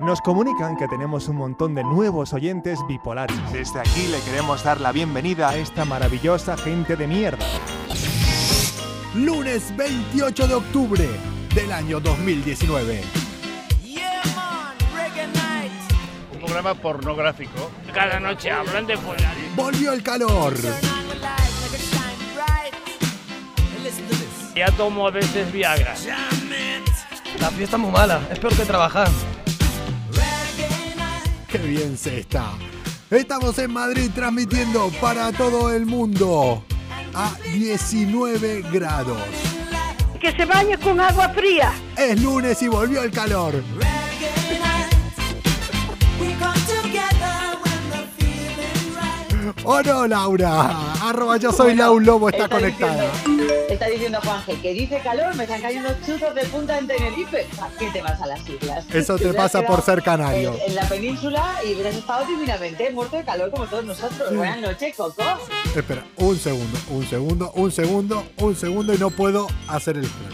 Nos comunican que tenemos un montón de nuevos oyentes bipolares. Desde aquí le queremos dar la bienvenida a esta maravillosa gente de mierda. Lunes 28 de octubre del año 2019. Un programa pornográfico. Cada noche hablan de follar. Volvió el calor. Ya tomo a veces Viagra. La fiesta es muy mala, es peor que trabajar. Qué bien se está. Estamos en Madrid transmitiendo para todo el mundo a 19 grados. Que se bañe con agua fría. Es lunes y volvió el calor. ¿O no, Laura? Arroba yo soy Lau Lobo está, conectada. Está diciendo Juanje que dice calor, me están cayendo chuzos de punta en Tenerife. ¿Qué te vas a las islas? Eso te pasa por ser canario. En, en, la península y hubieras estado divinamente muerto de calor como todos nosotros. Buenas noches, Coco. Espera, un segundo, un segundo, un segundo, un segundo y no puedo hacer el plan.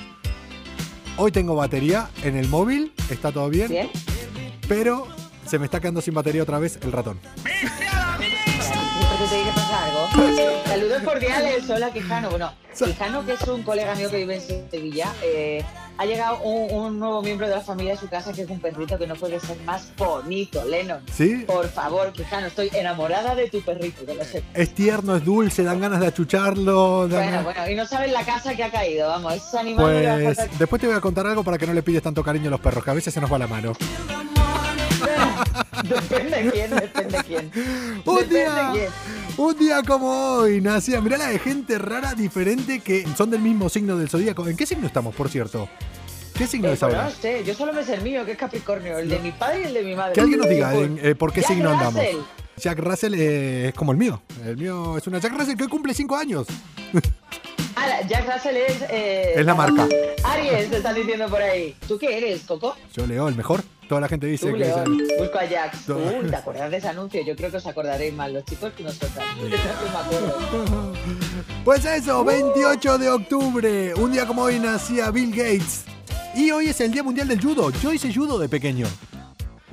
Hoy tengo batería en el móvil, está todo bien. Bien. Pero se me está quedando sin batería otra vez el ratón. Porque te que pasar algo. Saludos cordiales, hola Quijano. Bueno, Quijano, que es un colega mío que vive en Sevilla, eh, ha llegado un, un, nuevo miembro de la familia a su casa que es un perrito que no puede ser más bonito, Lennon. ¿Sí? Por favor, Quijano, estoy enamorada de tu perrito, que lo sé. Es tierno, es dulce, dan ganas de achucharlo. Bueno, bueno, y no sabes la casa que ha caído, vamos, ese animal Pues no a después te voy a contar algo para que no le pides tanto cariño a los perros, que a veces se nos va la mano. Depende de quién, depende de quién. Un Depende día, de quién. Un día como hoy nacía, mirá la de gente rara, diferente, que son del mismo signo del zodíaco. ¿En qué signo estamos, por cierto? ¿Qué signo Eh, es ahora? no sé, yo solo me sé el mío, que es Capricornio, el de mi padre y el de mi madre. Que alguien nos diga eh, por qué Jack signo andamos. Russell. Jack Russell eh, es como el mío. El mío es una Jack Russell que hoy cumple 5 años. Ah, Jack Russell es. eh, Es la marca. Aries, te están diciendo por ahí. ¿Tú qué eres, Coco? Yo leo el mejor. Toda la gente dice Tú, que es el... Busco a. No. Uh, ¿te acuerdas de ese anuncio? Yo creo que os acordaréis más los chicos que nosotras. No me. Pues eso, 28 de octubre. Un día como hoy nacía Bill Gates. Y hoy es el Día Mundial del Judo. Yo hice judo de pequeño.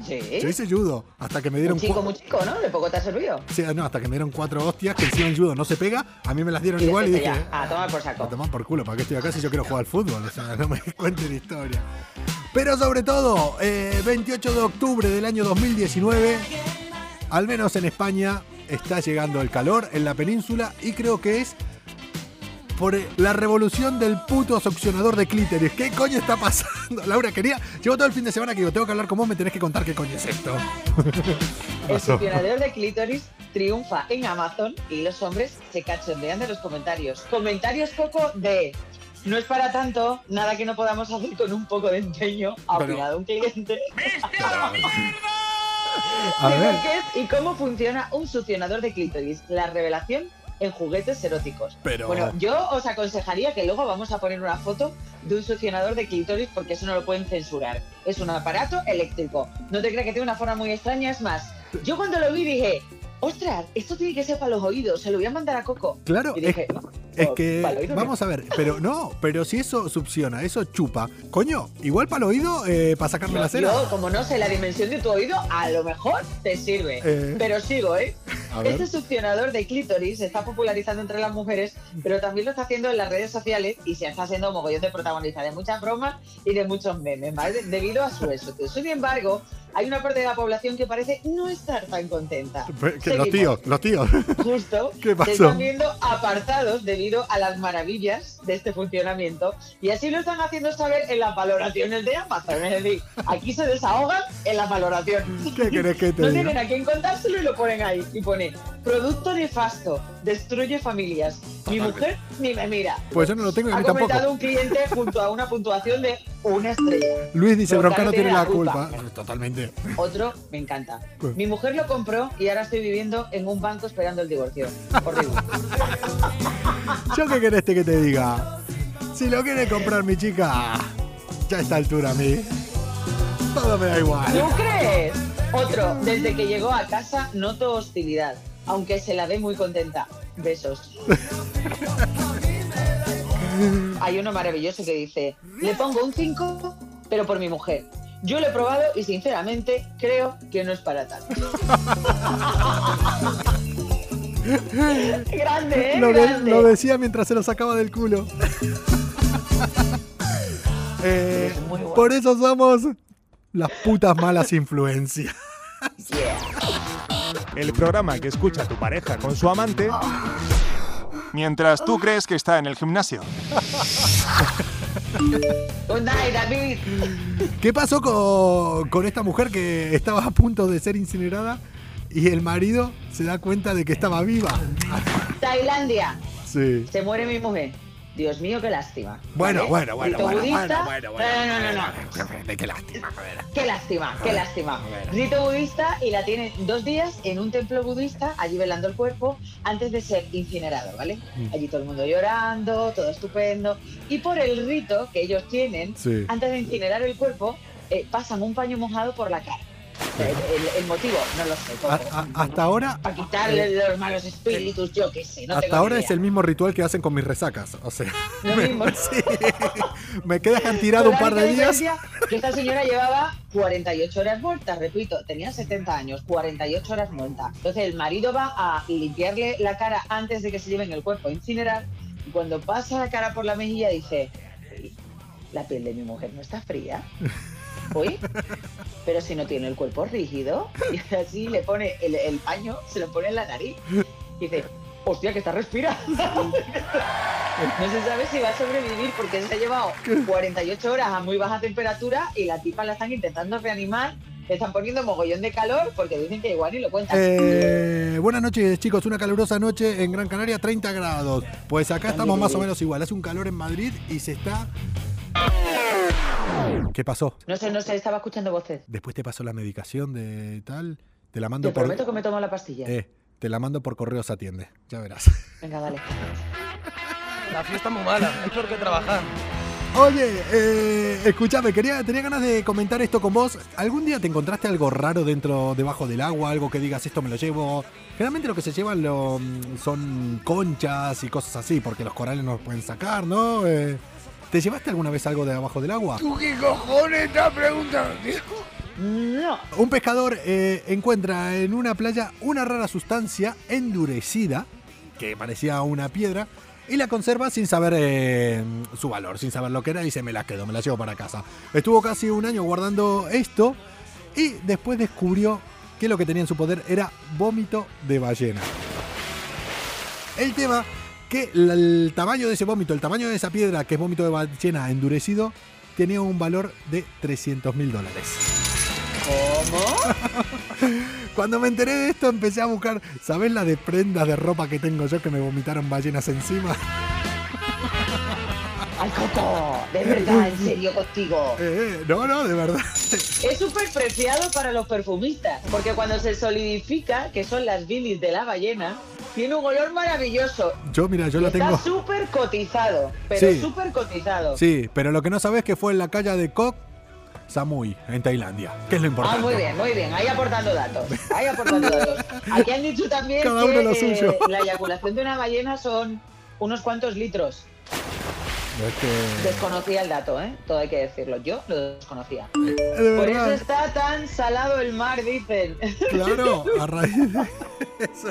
Sí. Yo hice judo. Hasta que me dieron Un chico muy chico, ¿no? De poco te ha servido. Sí, no, hasta que me dieron cuatro hostias que encima en judo no se pega. A mí me las dieron Y igual y dije. ya, a tomar por saco. A tomar por culo, ¿para qué estoy acá si yo quiero jugar al fútbol? O sea, no me cuenten historia. Pero sobre todo, eh, 28 de octubre del año 2019, al menos en España, está llegando el calor en la península y creo que es por eh, la revolución del puto succionador de clítoris. ¿Qué coño está pasando? Laura, quería. Llevo todo el fin de semana que digo, tengo que hablar con vos, me tenés que contar qué coño es esto. El succionador de clítoris triunfa en Amazon y los hombres se cachondean de los comentarios. Comentarios poco de no es para tanto, nada que no podamos hacer con un poco de empeño, ha Pero- opinado un cliente. A Digo ver. qué es y cómo funciona un succionador de clítoris. La revelación en juguetes eróticos. Pero- Bueno, yo os aconsejaría que luego vamos a poner una foto de un succionador de clítoris porque eso no lo pueden censurar. Es un aparato eléctrico. No te creas que tiene una forma muy extraña, es más. Yo cuando lo vi dije, ostras, esto tiene que ser para los oídos, se lo voy a mandar a Coco. Claro, Y dije, "No, Es que, no". vamos a ver, pero no, pero si eso succiona, eso chupa, coño, igual para el oído, eh, para sacarme la cera. Yo, como no sé la dimensión de tu oído, a lo mejor te sirve. Eh. Pero sigo, ¿eh? Este succionador de clítoris se está popularizando entre las mujeres, pero también lo está haciendo en las redes sociales y se está haciendo mogollón de protagonista de muchas bromas y de muchos memes, ¿vale? Debido a su éxito. Sin embargo, hay una parte de la población que parece no estar tan contenta. Los tíos, los tíos. Justo. ¿Qué pasó? Se están viendo apartados debido a las maravillas de este funcionamiento y así lo están haciendo saber en las valoraciones de Amazon. Es decir, aquí se desahogan en la valoración. ¿Qué querés que te No tienen a quién contárselo y lo ponen ahí. Y pone, producto nefasto, destruye familias. Mi mujer ni me mira. Pues yo no lo tengo y a Ha mí tampoco. comentado un cliente junto a una puntuación de una estrella. Luis dice, Bronca no tiene la culpa". culpa. Totalmente. Otro, me encanta. ¿Qué? Mi mujer lo compró y ahora estoy viviendo en un banco esperando el divorcio. Horrible. ¿Yo qué querés que te diga? Si lo quiere comprar mi chica, ya a esta altura a mí. Todo me da igual. ¿Tú crees? Otro, desde que llegó a casa noto hostilidad, aunque se la ve muy contenta. Besos. Hay uno maravilloso que dice, le pongo un 5, pero por mi mujer. Yo lo he probado y sinceramente creo que no es para tanto. Grande, ¿eh? Lo, de- Grande. lo decía mientras se lo sacaba del culo. Eh, Es muy guay. por eso somos las putas malas influencias. El programa que escucha tu pareja con su amante mientras tú crees que está en el gimnasio. Good night, David. ¿Qué pasó con, con esta mujer que estaba a punto de ser incinerada y el marido se da cuenta de que estaba viva? Tailandia. Sí. Se muere mi mujer. Dios mío, qué lástima. Bueno, ¿Vale? bueno, bueno, Rito bueno, budista- bueno, bueno, bueno. No, no, no, no. Qué lástima. Qué lástima, qué lástima. Rito budista y la tiene dos días en un templo budista, allí velando el cuerpo, antes de ser incinerado, ¿vale? Mm. Allí todo el mundo llorando, todo estupendo. Y por el rito que ellos tienen, Sí. antes de incinerar el cuerpo, eh, pasan un paño mojado por la cara. El, el- el motivo, no lo sé. A- a- hasta ahora, Para quitarle los malos espíritus, yo qué sé. No hasta tengo ahora ni es idea. el mismo ritual que hacen con mis resacas. O sea, Lo me, mismo. sí. me quedan tirado un par de días. Que esta señora llevaba 48 horas muerta, repito, tenía 70 años, 48 horas muerta. Entonces el marido va a limpiarle la cara antes de que se lleven el cuerpo a incinerar y cuando pasa la cara por la mejilla dice, "Uy, la piel de mi mujer no está fría. Uy, pero si no tiene el cuerpo rígido y así le pone el, el paño, se lo pone en la nariz y dice, hostia, que está respirando. No se sabe si va a sobrevivir porque se ha llevado 48 horas a muy baja temperatura y la tipa la están intentando reanimar. Le están poniendo mogollón de calor porque dicen que igual ni lo cuentan. Eh, buenas noches, chicos. Una calurosa noche en Gran Canaria, 30 grados. Pues acá estamos más o menos igual. Hace un calor en Madrid y se está. ¿Qué pasó? No sé, no sé, estaba escuchando voces. Después te pasó la medicación de tal. Te la mando Te por. prometo que me tomo la pastilla. Eh, te la mando por correo se atiende. Ya verás. Venga, vale. La fiesta es muy mala, es peor que trabajar. Oye, eh, escúchame, quería, tenía ganas de comentar esto con vos. ¿Algún día te encontraste algo raro dentro, debajo del agua? Algo que digas, esto me lo llevo. Generalmente lo que se llevan lo, mm, son conchas y cosas así, porque los corales no los pueden sacar, ¿no? Eh, ¿Te llevaste alguna vez algo de abajo del agua? ¿Tú qué cojones estás preguntando, tío? No. Un pescador eh, encuentra en una playa una rara sustancia endurecida, que parecía una piedra, y la conserva sin saber eh, su valor, sin saber lo que era, y dice, me la quedo, me la llevo para casa. Estuvo casi un año guardando esto, y después descubrió que lo que tenía en su poder era vómito de ballena. El tema que el tamaño de ese vómito, el tamaño de esa piedra, que es vómito de ballena endurecido, tenía un valor de 300 mil dólares. ¿Cómo? Cuando me enteré de esto empecé a buscar, ¿sabes la de prendas de ropa que tengo yo que me vomitaron ballenas encima? ¡Ay, Coco! De verdad, en serio contigo. Eh, eh, no, no, de verdad. Es súper preciado para los perfumistas, porque cuando se solidifica, que son las bilis de la ballena, tiene un olor maravilloso. Yo, mira, yo la Está tengo. súper cotizado, pero Sí. súper cotizado. Sí, pero lo que no sabes que fue en la calle de Koh Samui, en Tailandia, que es lo Ah, importante. muy bien, muy bien. Ahí aportando datos. Ahí aportando datos. Aquí han dicho también Cada que eh, la eyaculación de una ballena son unos cuantos litros. Es que- Desconocía el dato, ¿eh? Todo hay que decirlo. Yo lo desconocía. de Por eso está tan salado el mar, dicen. claro, a raíz de eso.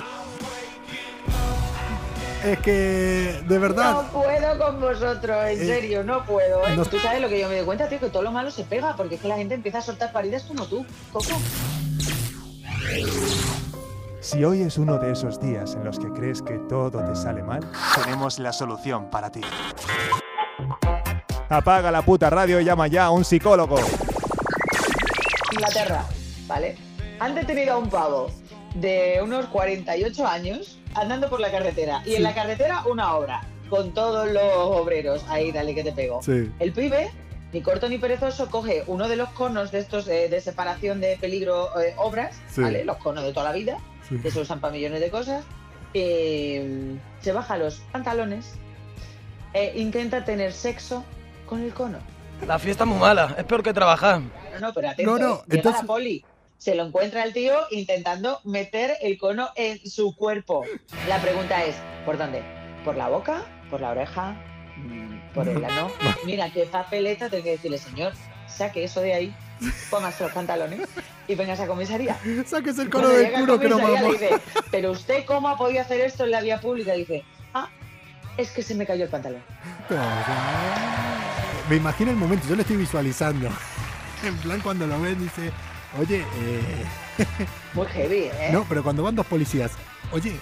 Es que, de verdad, No puedo con vosotros, en Eh, serio, no puedo. ¿eh? no- Tú sabes lo que yo me doy cuenta, tío, que todo lo malo se pega, porque es que la gente empieza a soltar paridas como tú, Coco. Si hoy es uno de esos días en los que crees que todo te sale mal, tenemos la solución para ti. Apaga la puta radio y llama ya a un psicólogo. Inglaterra, ¿vale? Han detenido a un pavo de unos 48 años andando por la carretera. Y en la carretera una obra, con todos los obreros. Ahí, dale que te pego. sí. El pibe, ni corto ni perezoso, coge uno de los conos de estos eh, de separación de peligro eh, obras, Sí. ¿vale? Los conos de toda la vida, Sí. que se usan para millones de cosas. eh, se baja los pantalones e intenta tener sexo con el cono. La fiesta es muy mala, es peor que trabajar. No, no, pero atento, No, no. Llega entonces- la poli. Se lo encuentra el tío intentando meter el cono en su cuerpo. La pregunta es, ¿por dónde? ¿Por la boca? ¿Por la oreja? Mm, ¿Por el ano? Mira, qué papeleta tengo que decirle, señor, saque eso de ahí. póngase los pantalones y vengas a comisaría. Sáquese el cono del culo que no dice, pero usted cómo ha podido hacer esto en la vía pública? dice, ah, es que se me cayó el pantalón. Me imagino el momento, yo lo estoy visualizando. En plan, cuando lo ven, dice, oye, eh, Muy heavy, ¿eh? no, pero cuando van dos policías, oye,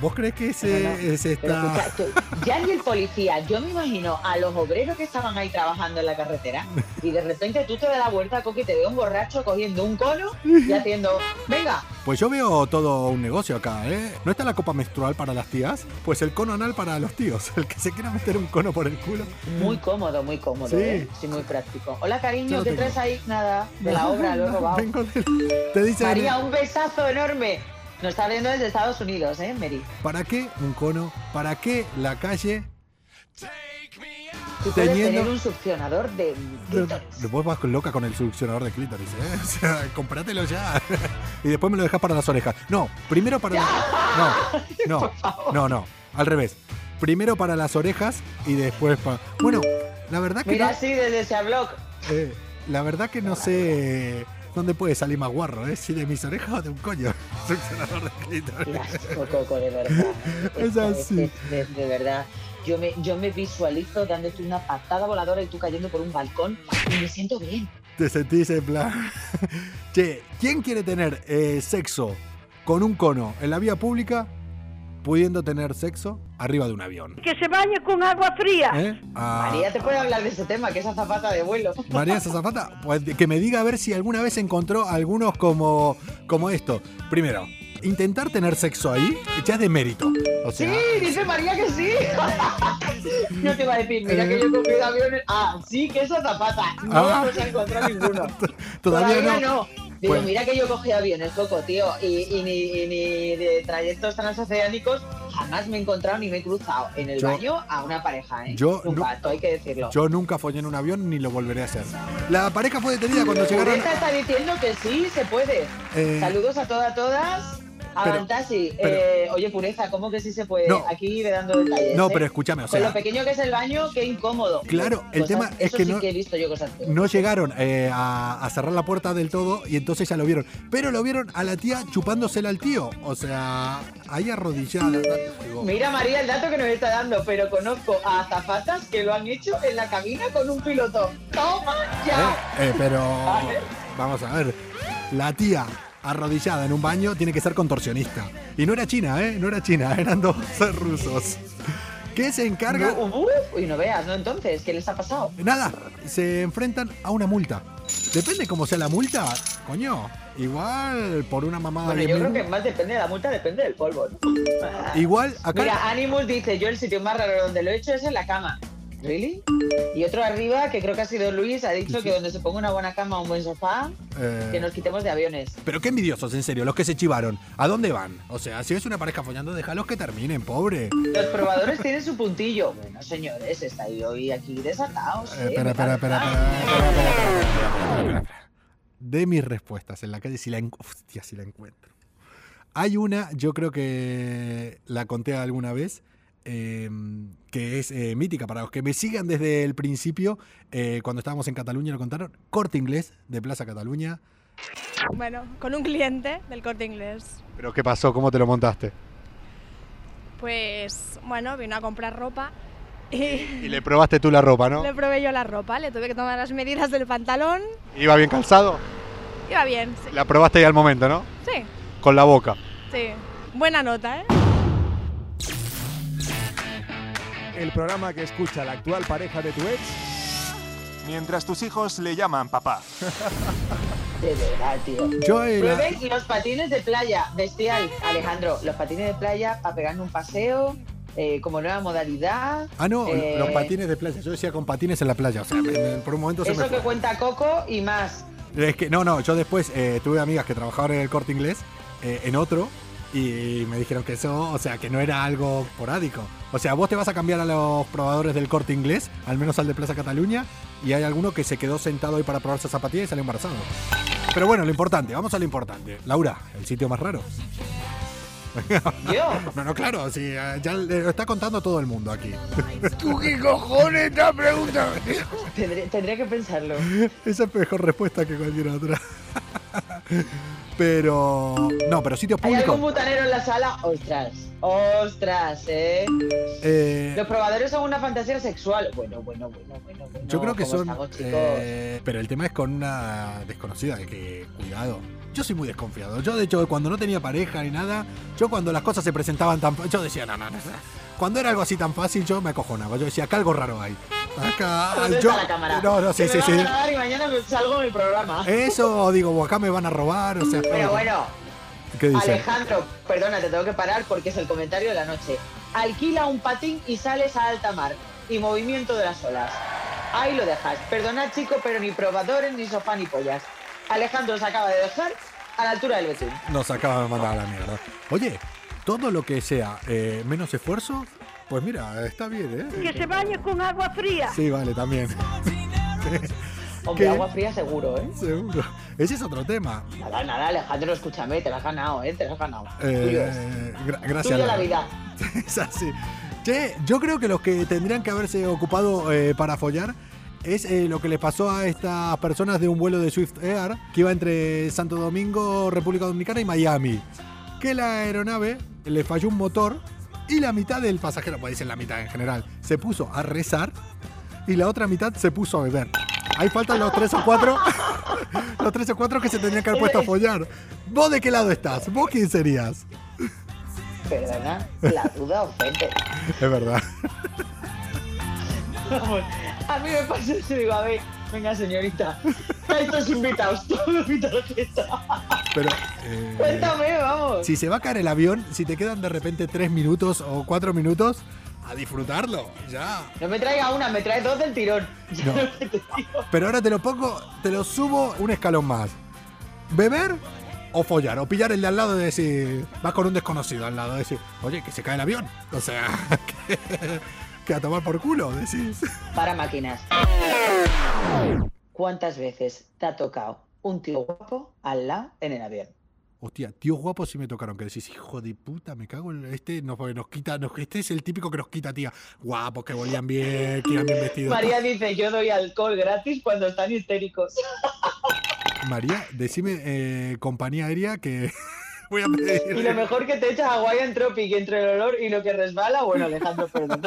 ¿vos crees que ese, No, no, ese está. escucha, ya ni el policía, yo me imagino a los obreros que estaban ahí trabajando en la carretera y de repente tú te das la vuelta, Coqui, te veo un borracho cogiendo un cono y haciendo, venga, Pues yo veo todo un negocio acá, ¿eh? ¿No está la copa menstrual para las tías? Pues el cono anal para los tíos. El que se quiera meter un cono por el culo. muy cómodo, muy cómodo, Sí. ¿eh? Sí, muy práctico. Hola, cariño, ¿qué traes ahí? Nada, de la obra, lo he robado. Vengo del- Te dicen, María, un besazo enorme. Nos está viendo desde Estados Unidos, ¿eh, Mary? ¿para qué un cono? ¿Para qué la calle? Tú puedes Teniendo- tener un succionador de clítoris. Vos vas loca con el succionador de clítoris, ¿eh? O sea, comprátelo ya. y después me lo dejas para las orejas. No, primero para las... No, no, no, no. Al revés. Primero para las orejas y después para... Bueno, la verdad que Mira no, así desde ese blog. eh, la verdad que no sé dónde puede salir más guarro, ¿eh? Si de mis orejas o de un coño. Succionador de clítoris. Qué asco, Coco, de verdad. Es así. De, de verdad. Yo me, yo me visualizo dándote una patada voladora y tú cayendo por un balcón y me siento bien. Te sentís en plan... che, ¿quién quiere tener eh, sexo con un cono en la vía pública pudiendo tener sexo arriba de un avión? Que se bañe con agua fría. ¿Eh? Ah, María te puede hablar de ese tema, que es azafata de vuelo. María Zazafata, pues que me diga a ver si alguna vez encontró algunos como, como esto. Primero, intentar tener sexo ahí ya es de mérito. O sea, Sí, dice María que sí. No te iba a decir, mira que yo he cogido aviones. Ah, sí, que es azafata. No Ah. vamos a encontrar ninguno. todavía, no. no. Digo, Pues- mira que yo cogí aviones, Coco, tío, y, y ni, y ni de trayectos transoceánicos jamás me he encontrado ni me he cruzado en el Yo- baño a una pareja, ¿eh? yo Un pato, hay que decirlo. Yo nunca follé en un avión ni lo volveré a hacer. La pareja fue detenida cuando llegaron. Está diciendo que sí, se puede. eh, Saludos a todas, todas. Avantasi. Eh, oye, Pureza, ¿cómo que sí se puede? No. Aquí dando detalles. no, ¿eh? pero escúchame, o Con lo sea, pequeño que es el baño, qué incómodo. Claro, el Cosas- tema es que sí no- que he visto yo cosas no llegaron eh, a, a cerrar la puerta del todo y entonces ya lo vieron. Pero lo vieron a la tía chupándosela al tío. O sea, ahí arrodillada. digo, Mira, María, el dato que nos está dando, pero conozco a azafatas que lo han hecho en la cabina con un piloto. ¡Toma ya! Eh, pero vamos a ver, la tía arrodillada en un baño tiene que ser contorsionista. Y no era china, ¿eh? No era china, eran dos rusos. ¿Qué se encarga? No, uf, y no veas, ¿no? Entonces, ¿qué les ha pasado? Nada, se enfrentan a una multa. Depende cómo sea la multa, coño. Igual por una mamada Bueno, yo 10.000 creo que más depende de la multa, depende del polvo, ¿no? Igual acá. Mira, Animus dice, yo el sitio más raro donde lo he hecho es en la cama. ¿Really? Y otro arriba, que creo que ha sido Luis, ha dicho que donde se ponga una buena cama, o un buen sofá, eh. que nos quitemos de aviones. Pero qué envidiosos, en serio, los que se chivaron. ¿A dónde van? O sea, si ves una pareja follando, déjalos que terminen, pobre. Los probadores tienen su puntillo. Bueno, señores, estáis hoy aquí desatados. Eh, espera, espera, espera, De mis respuestas en la calle, si la, hostia, si la encuentro. Hay una, yo creo que la conté alguna vez, eh, que es eh, mítica para los que me sigan desde el principio, eh, cuando estábamos en Cataluña lo contaron, Corte Inglés de Plaza Cataluña. Bueno, con un cliente del corte inglés. ¿Pero qué pasó? ¿Cómo te lo montaste? Pues bueno, vino a comprar ropa y Y le probaste tú la ropa, ¿no? le probé yo la ropa, le tuve que tomar las medidas del pantalón. ¿Iba bien calzado? Iba bien, sí. La probaste ahí al momento, ¿no? Sí, Con la boca. sí. Buena nota, ¿eh? El programa que escucha la actual pareja de tu ex mientras tus hijos le llaman papá. De verdad, tío. Yo Prueben los patines de playa, bestial, Alejandro. Los patines de playa para pegarme un paseo, eh, como nueva modalidad. Ah, no, Eh, los patines de playa. Yo decía con patines en la playa. O sea, por un momento se me Eso que cuenta Coco y más. Es que, no, no, yo después eh, tuve amigas que trabajaban en el corte inglés, eh, en otro, y me dijeron que eso, o sea, que no era algo porádico. O sea, vos te vas a cambiar a los probadores del corte inglés, al menos al de Plaza Cataluña, y hay alguno que se quedó sentado ahí para probarse zapatillas y salió embarazado. Pero bueno, lo importante, vamos a lo importante. Laura, el sitio más raro. Yo. No, no, claro, sí, eh, ya lo está contando todo el mundo aquí. ¿Tú qué cojones estás preguntando? Tendré- tendría que pensarlo. Esa es mejor respuesta que cualquier otra. Pero. No, pero sitios ¿Hay algún públicos. butanero en la sala? Ostras. Ostras, ¿eh? eh, Los probadores son una fantasía sexual. Bueno, bueno, bueno, bueno. bueno. yo creo que ¿Cómo son. estamos, eh, pero el tema es con una desconocida, de que cuidado. Yo soy muy desconfiado. Yo, de hecho, cuando no tenía pareja ni nada, yo cuando las cosas se presentaban tan. Yo decía, no, no, no. no. Cuando era algo así tan fácil, yo me acojonaba. Yo decía, acá algo raro hay. Acá. ¿Dónde yo, está la cámara? No, no, sí, Que sí, me sí. van a grabar y mañana me salgo el programa. Eso, digo, acá me van a robar, o sea. Pero bueno, ¿Qué dice? Alejandro, perdona, te tengo que parar porque es el comentario de la noche. Alquila un patín y sales a alta mar. Y movimiento de las olas. Ahí lo dejas. Perdona, chico, pero ni probadores, ni sofá, ni pollas. Alejandro se acaba de dejar a la altura del betún. Nos acaba de mandar a la mierda. Oye, todo lo que sea eh, menos esfuerzo, pues mira, está bien, ¿eh? Que se bañe con agua fría. Sí, vale, también. Hombre, ¿Qué? agua fría seguro, ¿eh? Seguro. Ese es otro tema. Nada, nada, Alejandro, escúchame, te la has ganado, ¿eh? Te la has ganado. Eh, gra- gracias. Tuyo la vida. es así. Che, yo creo que los que tendrían que haberse ocupado eh, para follar es eh, lo que les pasó a estas personas de un vuelo de Swift Air que iba entre Santo Domingo, República Dominicana y Miami. Que la aeronave le falló un motor y la mitad del pasajero, puede decir la mitad en general, se puso a rezar y la otra mitad se puso a beber. Ahí faltan los tres o cuatro, los tres o cuatro que se tendrían que haber puesto a follar. ¿Vos de qué lado estás? ¿Vos quién serías? Perdona, la duda ofende. Es verdad. A mí me pasa eso digo, a ver, venga señorita, a estos invitados, todos invitados que está. Pero. eh, Cuéntame, vamos. si se va a caer el avión, si te quedan de repente tres minutos o cuatro minutos, a disfrutarlo. Ya. No me traiga una, me trae dos del tirón. No. Pero ahora te lo pongo, te lo subo un escalón más. ¿Beber o follar? O pillar el de al lado y decir. Vas con un desconocido al lado y decir, oye, que se cae el avión. O sea, que, que a tomar por culo, decís. Para máquinas. ¿Cuántas veces te ha tocado un tío guapo al lado en el avión? Hostia, tíos guapos sí me tocaron que decís, hijo de puta, me cago en este, nos, nos quita, nos- este es el típico que nos quita, tía. Guapos, que volían bien, que iban bien vestidos. María dice, yo doy alcohol gratis cuando están histéricos. María, decime eh, compañía aérea que voy a pedir. Y lo mejor que te echas Hawaiian Tropic entre el olor y lo que resbala, bueno, Alejandro, perdón.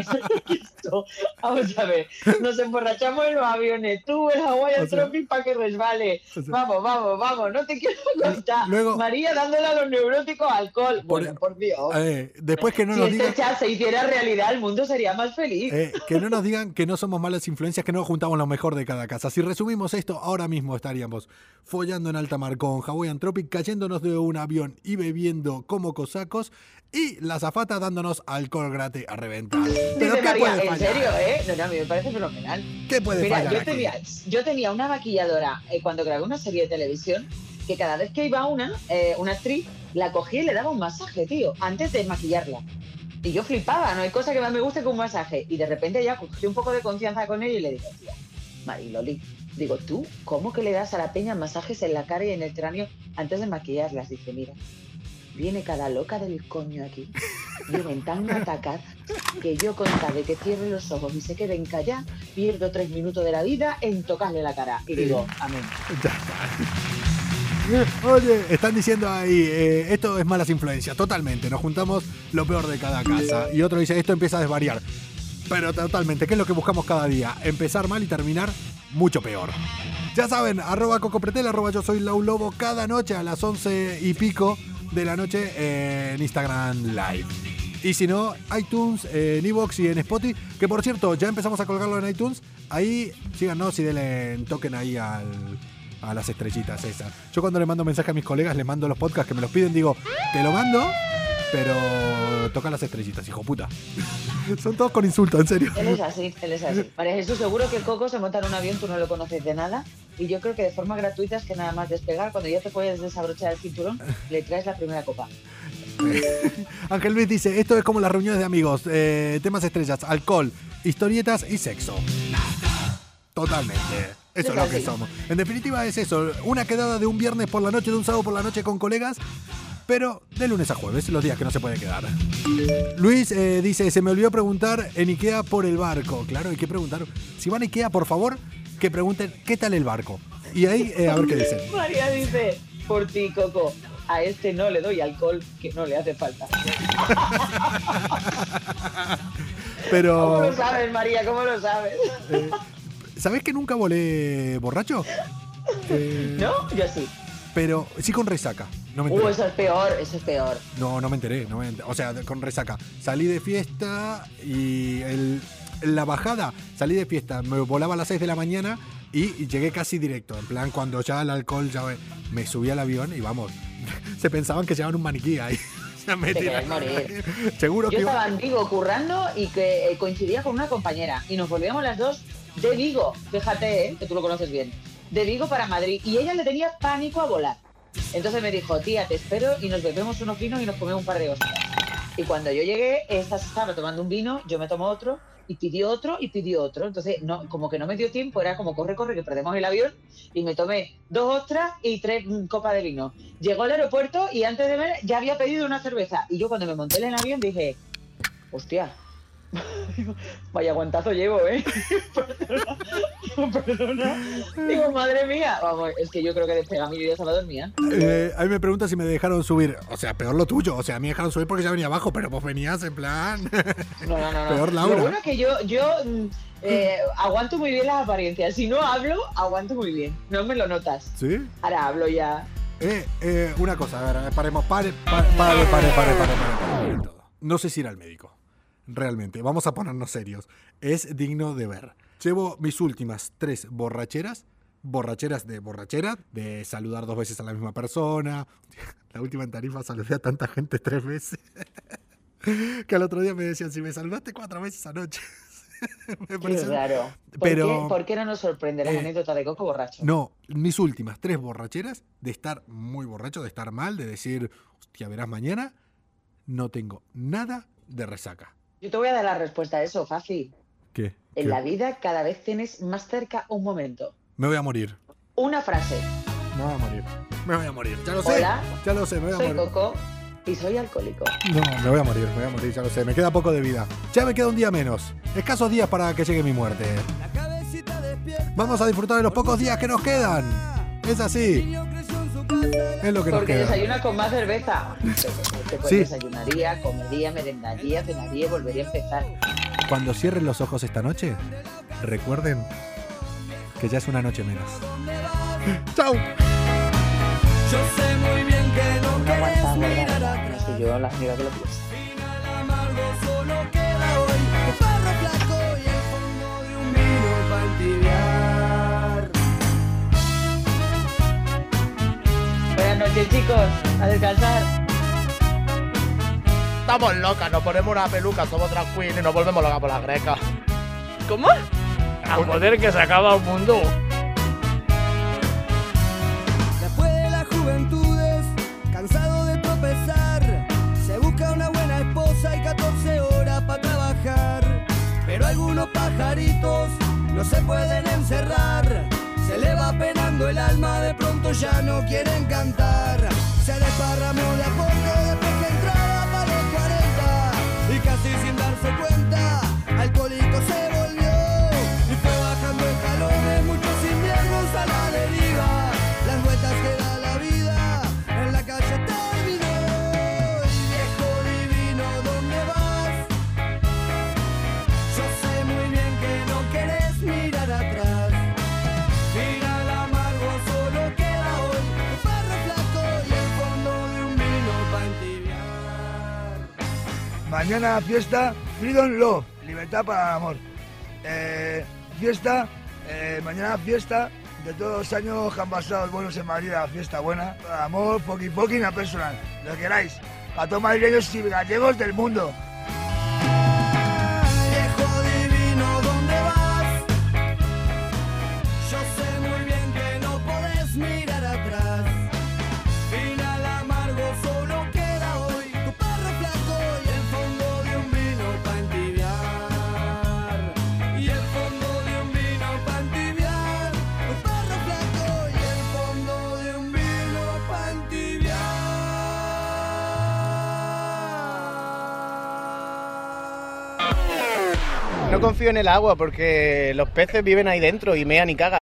Esto, vamos a ver, nos emborrachamos en los aviones, tú el Hawaiian O sea- Tropic para que resbale. o sea- vamos, vamos, vamos, no te quiero contar. Luego- María dándole a los neuróticos alcohol. Por- Bueno, por Dios. Eh, después que no si nos este digan. chat se hiciera realidad, el mundo sería más feliz. eh, que no nos digan que no somos malas influencias, que no juntamos lo mejor de cada casa. Si resumimos esto, ahora mismo estaríamos follando en alta mar con Hawaiian Tropic, cayéndonos de un avión y bebiendo como cosacos, y la zafata dándonos alcohol gratis a reventar. Pero Dice ¿qué María, puede en fallar? serio, ¿eh? No, no, a mí me parece fenomenal. ¿Qué puede Mira, fallar yo aquí? tenía, yo tenía una maquilladora eh, cuando grabé una serie de televisión que cada vez que iba una, eh, una actriz, la cogía y le daba un masaje, tío, antes de maquillarla. Y yo flipaba, no hay cosa que más me guste que un masaje. Y de repente ya cogí un poco de confianza con ella y le digo, tía, Mariloli, digo, ¿tú cómo que le das a la peña masajes en la cara y en el cráneo antes de maquillarlas? Dice, mira, viene cada loca del coño aquí, vienen tan atacadas que yo con tal de que cierre los ojos y se queden calladas, pierdo tres minutos de la vida en tocarle la cara. Y digo, amén. Oye, están diciendo ahí, eh, esto es malas influencias, totalmente. Nos juntamos lo peor de cada casa. Y otro dice, esto empieza a desvariar. Pero totalmente, ¿qué es lo que buscamos cada día? Empezar mal y terminar mucho peor. Ya saben, arroba cocopretel, arroba yo soy Lau Lobo, cada noche a las 11 y pico de la noche en Instagram Live. Y si no, iTunes, en Evox y en Spotify, que por cierto, ya empezamos a colgarlo en iTunes. Ahí síganos y denle toquen ahí a las estrellitas esas. Yo cuando le mando mensaje a mis colegas, les mando los podcasts que me los piden, digo, te lo mando, pero toca las estrellitas, hijo puta. Son todos con insulto, en serio. Él es así, él es así. María Jesús, seguro que Coco se monta en un avión, tú no lo conoces de nada. Y yo creo que de forma gratuita es que nada más despegar, cuando ya te puedes desabrochar el cinturón, le traes la primera copa. Ángel Luis dice, esto es como las reuniones de amigos, eh, temas estrellas, alcohol, historietas y sexo. Totalmente. Eso es lo que somos. En definitiva es eso, una quedada de un viernes por la noche, de un sábado por la noche con colegas, pero de lunes a jueves, los días que no se puede quedar. Luis eh, dice, se me olvidó preguntar en Ikea por el barco. Claro, hay que preguntar. Si van a Ikea, por favor, que pregunten qué tal el barco. Y ahí, eh, a ver qué dicen. María dice, por ti, Coco, a este no le doy alcohol que no le hace falta. Pero, ¿Cómo lo sabes, María? ¿Cómo lo sabes? ¿sabés que nunca volé borracho? Eh, ¿No? Yo sí. Pero sí con resaca. No me enteré. Uh, eso es peor, eso es peor. No, no me enteré, no me enter- O sea, con resaca. Salí de fiesta y el- la bajada, salí de fiesta, me volaba a las 6 de la mañana y, llegué casi directo. En plan, cuando ya el alcohol ya me- subí al avión y vamos, se pensaban que llevaban un maniquí ahí. Me Te querés Seguro Yo que iba- estaba en Vigo currando y que eh, coincidía con una compañera y nos volvíamos las dos de Vigo, fíjate, ¿eh? que tú lo conoces bien, de Vigo para Madrid y ella le tenía pánico a volar. Entonces me dijo, tía, te espero y nos bebemos unos vinos y nos comemos un par de hostias. Y cuando yo llegué, esta estaba tomando un vino, yo me tomo otro y pidió otro y pidió otro. Entonces, no, como que no me dio tiempo, era como corre, corre, que perdemos el avión y me tomé dos ostras y tres mm, copas de vino. Llegó al aeropuerto y antes de ver ya había pedido una cerveza. Y yo cuando me monté en el avión dije, hostia, vaya guantazo llevo, ¿eh? perdona, digo, perdona. Digo, madre mía. Vamos, es que yo creo que despega mi vida estaba dormida. Eh, a mí me pregunta si me dejaron subir. O sea, peor lo tuyo. O sea, a mí me dejaron subir porque ya venía abajo, pero vos venías en plan. No, no, no. no. Peor Laura. Lo bueno es que yo, yo mm, eh, aguanto muy bien las apariencias. Si no hablo, aguanto muy bien. No me lo notas. ¿Sí? Ahora hablo ya. Eh, eh, una cosa, a ver, paremos, pare, pare, pare, pare, pare, pare, pare, pare, todo. No sé si ir al médico. Realmente, vamos a ponernos serios. Es digno de ver. Llevo mis últimas tres borracheras. Borracheras de borrachera, de saludar dos veces a la misma persona. La última en Tarifa saludé a tanta gente tres veces. Que al otro día me decían, si me saludaste cuatro veces anoche. Me Qué pareció- raro. ¿Por, Pero- qué, ¿Por qué no nos sorprende la Eh, anécdota de Coco borracho? No, mis últimas tres borracheras, de estar muy borracho, de estar mal, de decir, hostia, verás mañana, no tengo nada de resaca. Yo te voy a dar la respuesta a eso, fácil. ¿Qué? En ¿Qué? la vida cada vez tienes más cerca un momento. Me voy a morir. Una frase. Me voy a morir. Me voy a morir. Ya lo sé. Hola. Ya lo sé, me voy a Soy morir. Coco y soy alcohólico. No, me voy a morir, me voy a morir, ya lo sé. Me queda poco de vida. Ya me queda un día menos. Escasos días para que llegue mi muerte. Vamos a disfrutar de los pocos días que nos quedan. Es así. Es lo que nos Porque queda. desayuna con más cerveza. Después Sí. desayunaría, comería, merendaría, cenaría y volvería a empezar. Cuando cierren los ojos esta noche, recuerden que ya es una noche menos. ¡Chao! Yo sé muy bien que no No quieres mirar ¿verdad? atrás. No soy yo la única que lo piensa. Noches, chicos. A descansar. Estamos locas, nos ponemos una peluca, somos drag queen y nos volvemos locas por la greca. ¿Cómo? A poder que se acaba un mundo. Después de las juventudes, cansado de tropezar, se busca una buena esposa y 14 horas para trabajar. Pero algunos pajaritos no se pueden encerrar, se le va penando el alma, de pronto ya no quieren cantar. Se desparramó de a poco después que entraba para los 40 y casi sin darse cuenta, Mañana fiesta Freedom Love, libertad para el amor. Eh, fiesta, eh, mañana fiesta de todos los años que han pasado buenos en Madrid, la fiesta buena. Amor, poqui poqui, una personal, lo que queráis. Para todos madrileños y gallegos del mundo. En el agua porque los peces viven ahí dentro y mean y cagan.